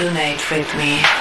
resonate with me.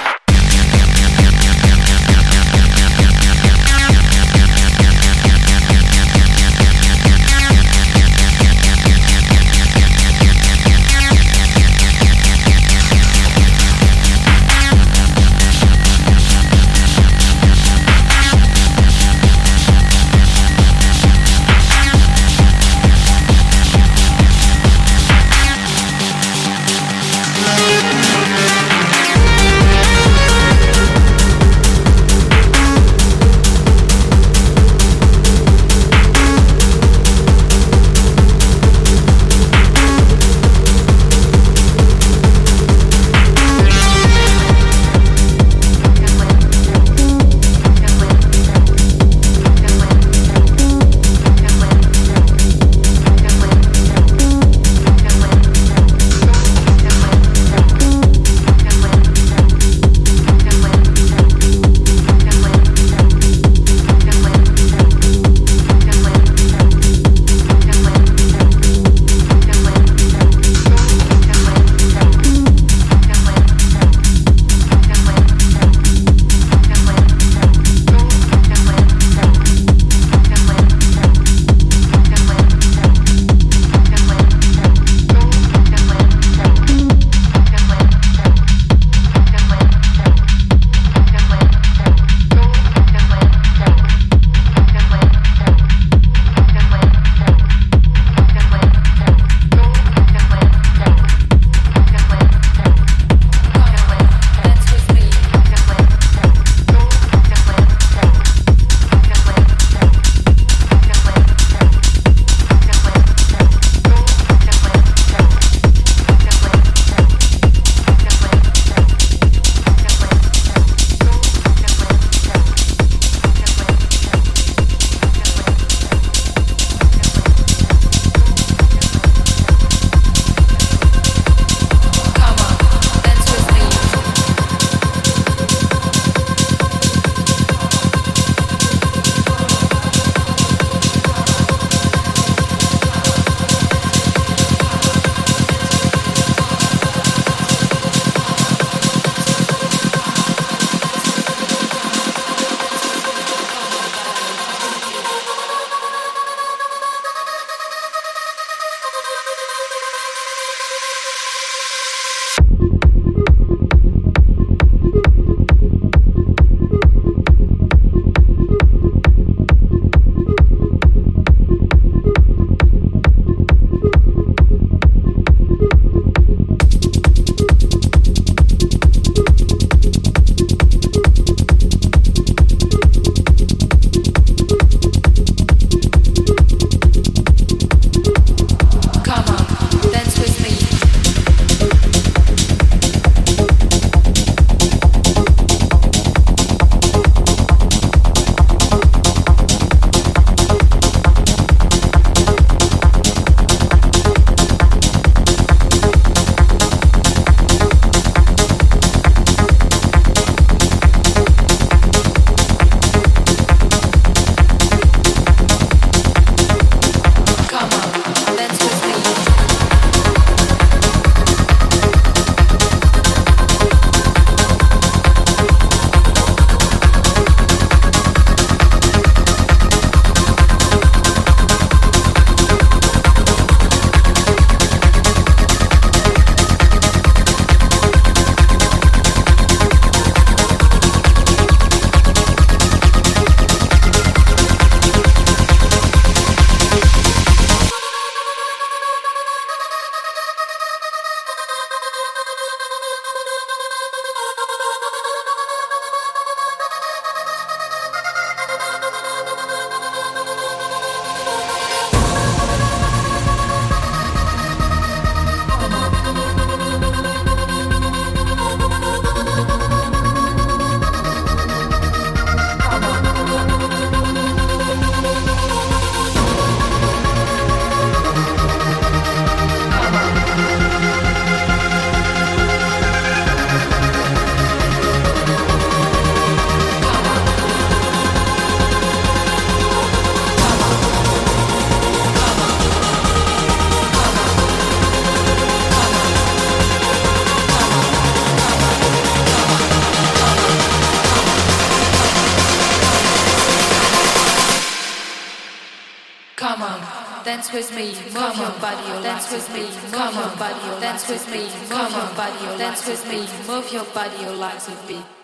With me, move your body, dance with me, move your body, dance with me, move your body, dance with me, move your body, your legs with beat.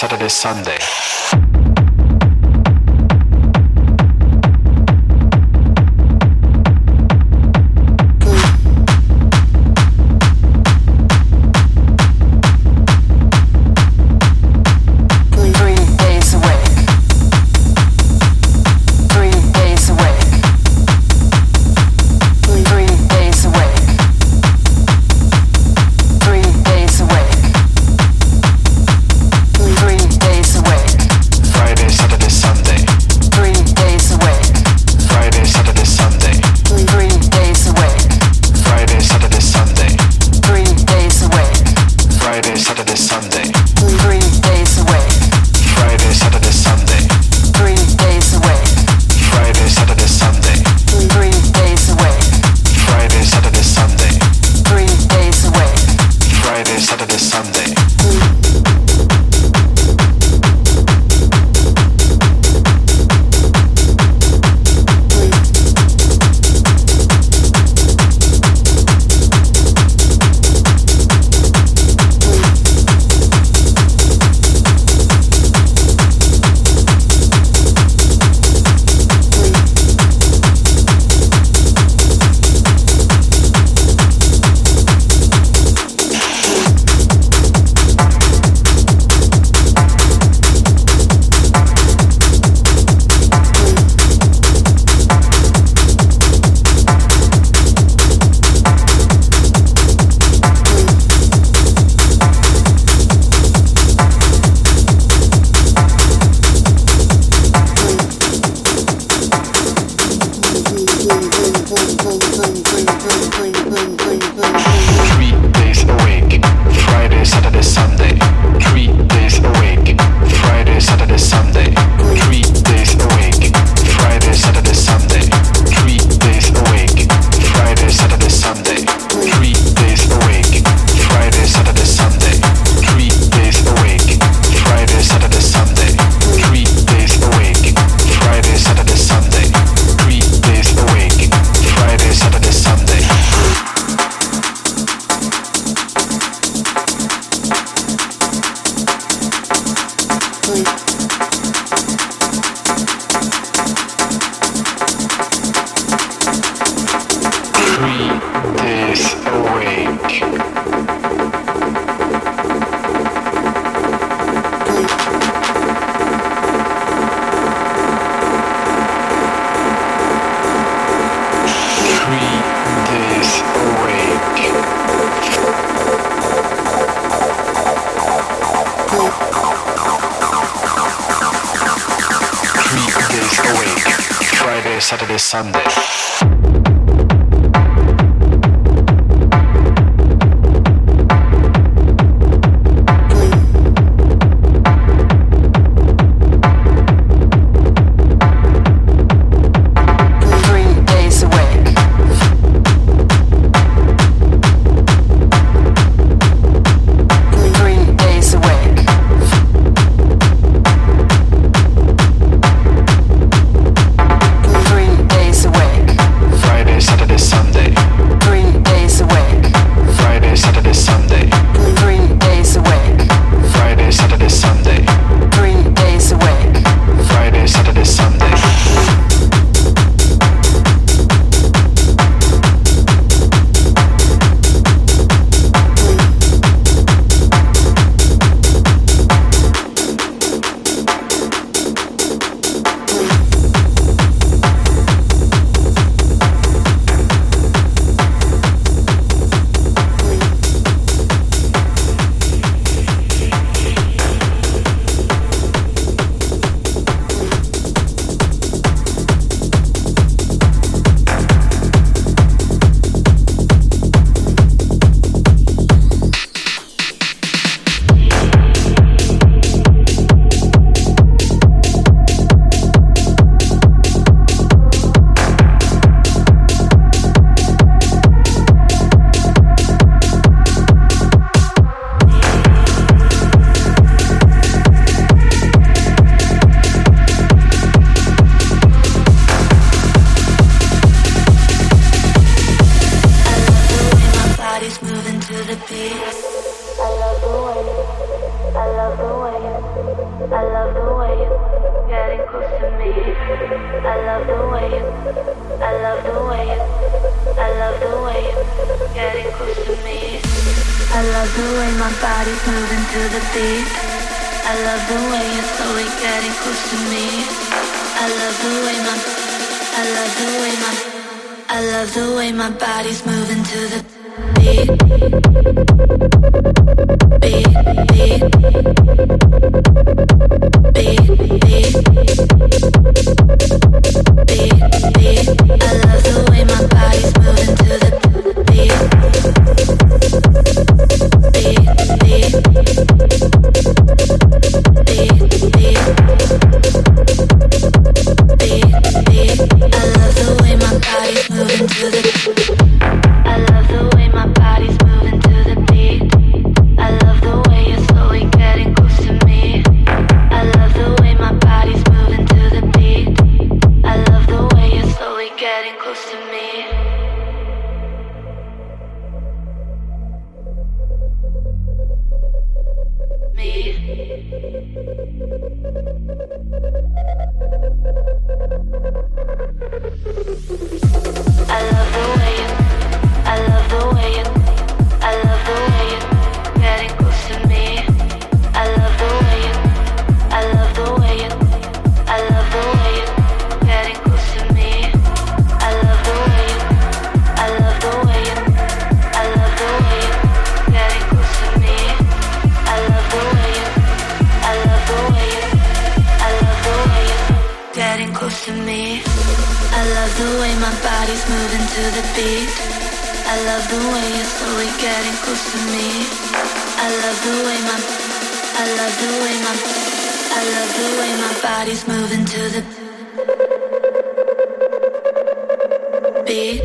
Saturday, Sunday. feet. I love the way you're slowly getting close to me. I love the way my, I love the way my, I love the way my body's moving to the beat.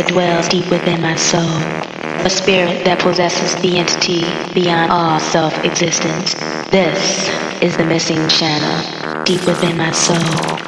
That dwells deep within my soul. A spirit that possesses the entity beyond all self existence. This is the missing channel deep within my soul.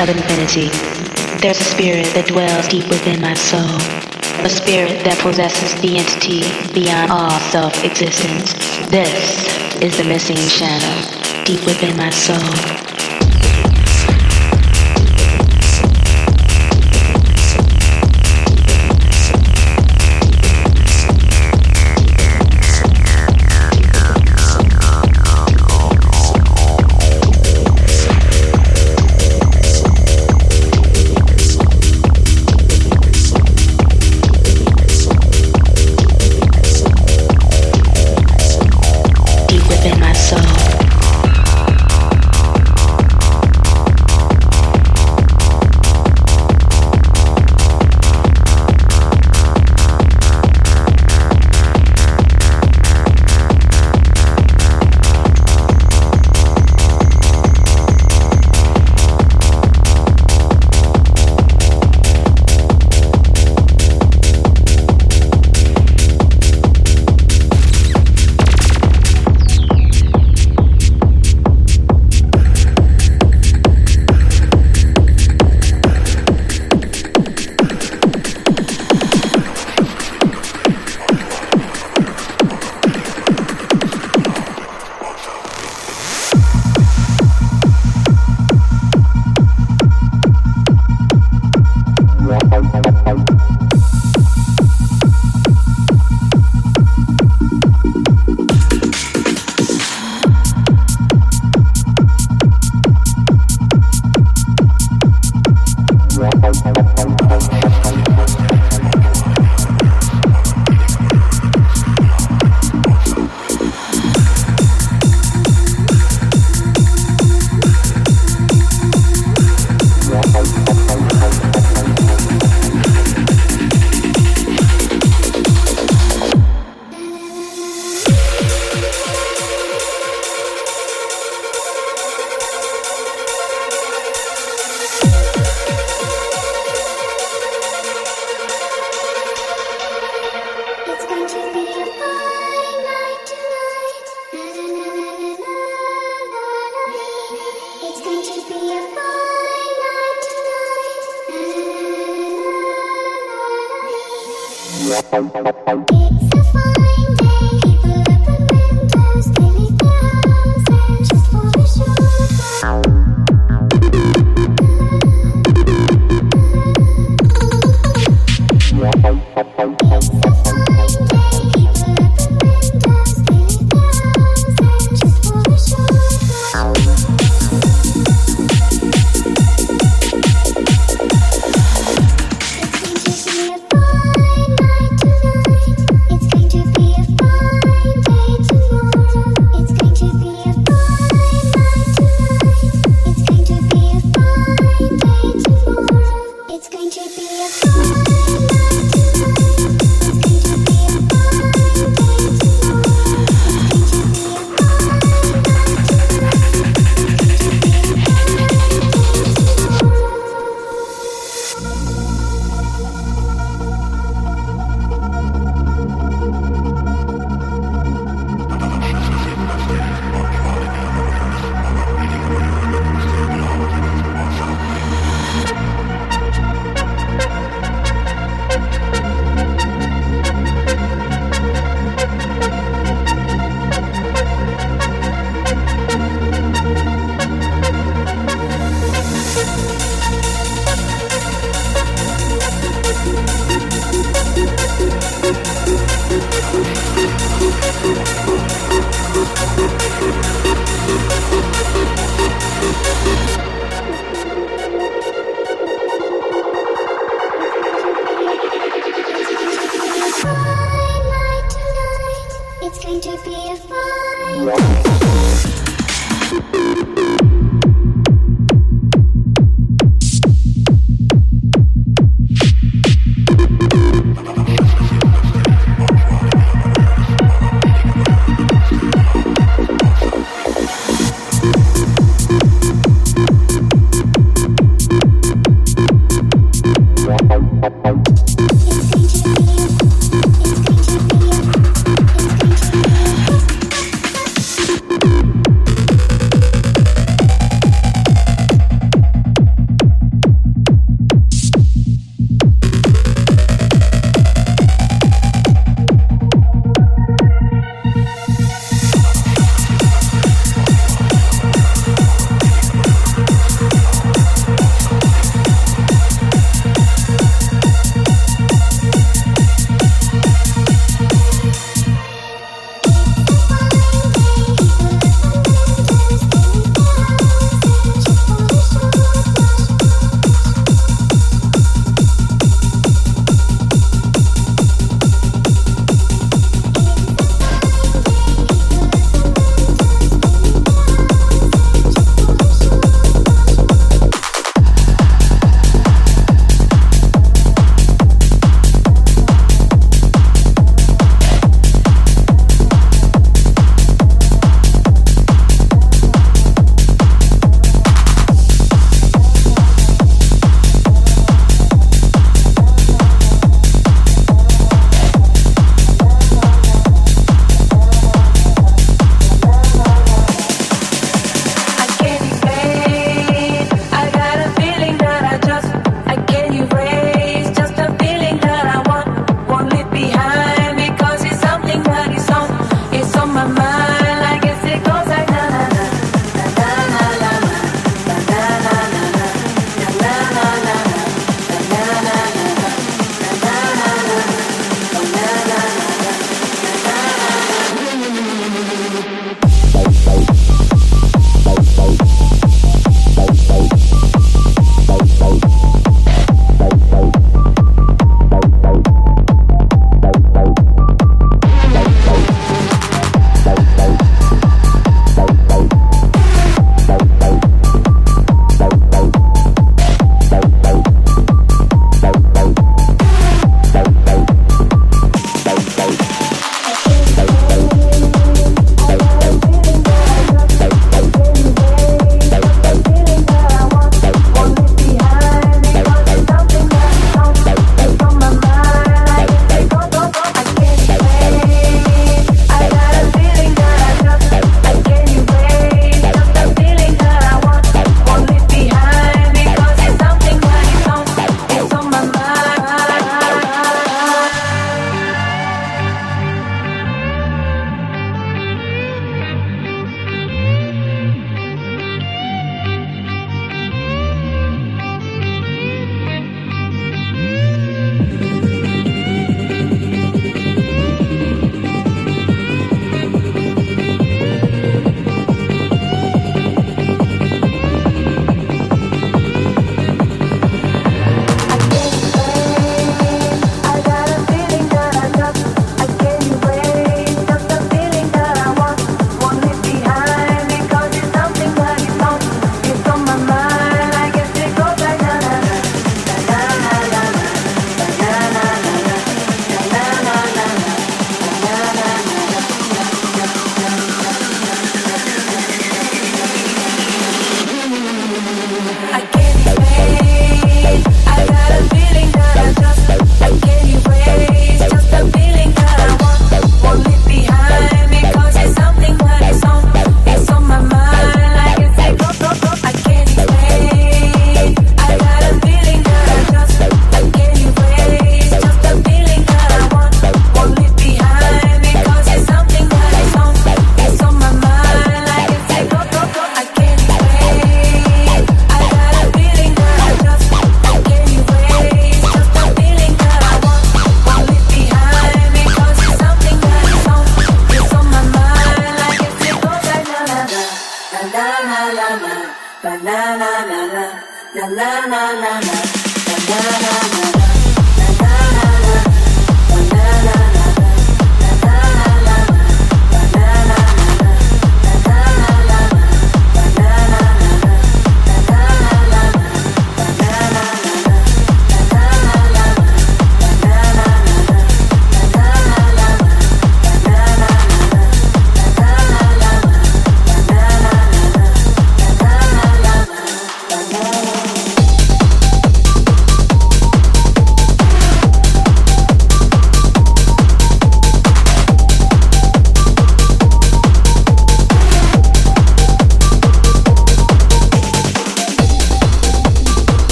Of infinity, there's a spirit that dwells deep within my soul. A spirit that possesses the entity beyond all self-existence. This is the missing shadow deep within my soul.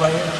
Check this